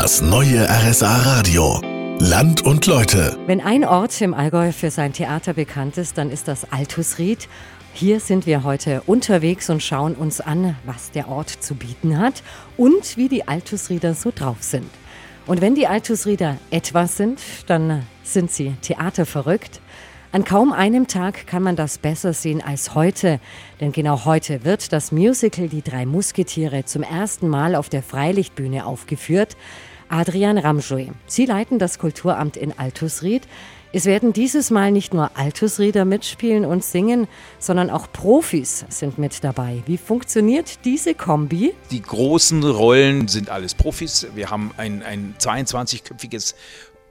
Das neue RSA Radio. Land und Leute. Wenn ein Ort im Allgäu für sein Theater bekannt ist, dann ist das Altusried. Hier sind wir heute unterwegs und schauen uns an, was der Ort zu bieten hat und wie die Altusrieder so drauf sind. Und wenn die Altusrieder etwas sind, dann sind sie theaterverrückt. An kaum einem Tag kann man das besser sehen als heute, denn genau heute wird das Musical Die drei Musketiere zum ersten Mal auf der Freilichtbühne aufgeführt. Adrian Ramjoy. Sie leiten das Kulturamt in Altusried. Es werden dieses Mal nicht nur Altusrieder mitspielen und singen, sondern auch Profis sind mit dabei. Wie funktioniert diese Kombi? Die großen Rollen sind alles Profis. Wir haben ein, ein 22-köpfiges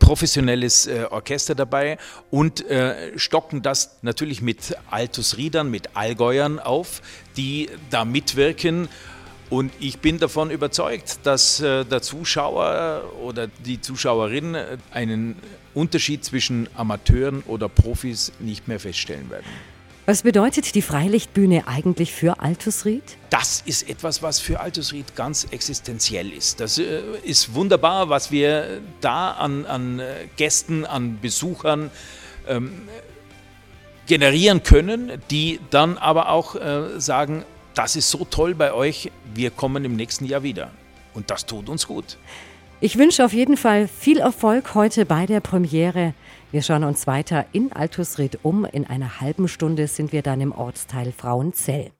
professionelles äh, Orchester dabei und äh, stocken das natürlich mit Altusriedern, mit Allgäuern auf, die da mitwirken. Und ich bin davon überzeugt, dass äh, der Zuschauer oder die Zuschauerin äh, einen Unterschied zwischen Amateuren oder Profis nicht mehr feststellen werden. Was bedeutet die Freilichtbühne eigentlich für Altusried? Das ist etwas, was für Altusried ganz existenziell ist. Das äh, ist wunderbar, was wir da an, an äh, Gästen, an Besuchern ähm, generieren können, die dann aber auch äh, sagen, das ist so toll bei euch, wir kommen im nächsten Jahr wieder. Und das tut uns gut. Ich wünsche auf jeden Fall viel Erfolg heute bei der Premiere. Wir schauen uns weiter in Altusried um. In einer halben Stunde sind wir dann im Ortsteil Frauenzell.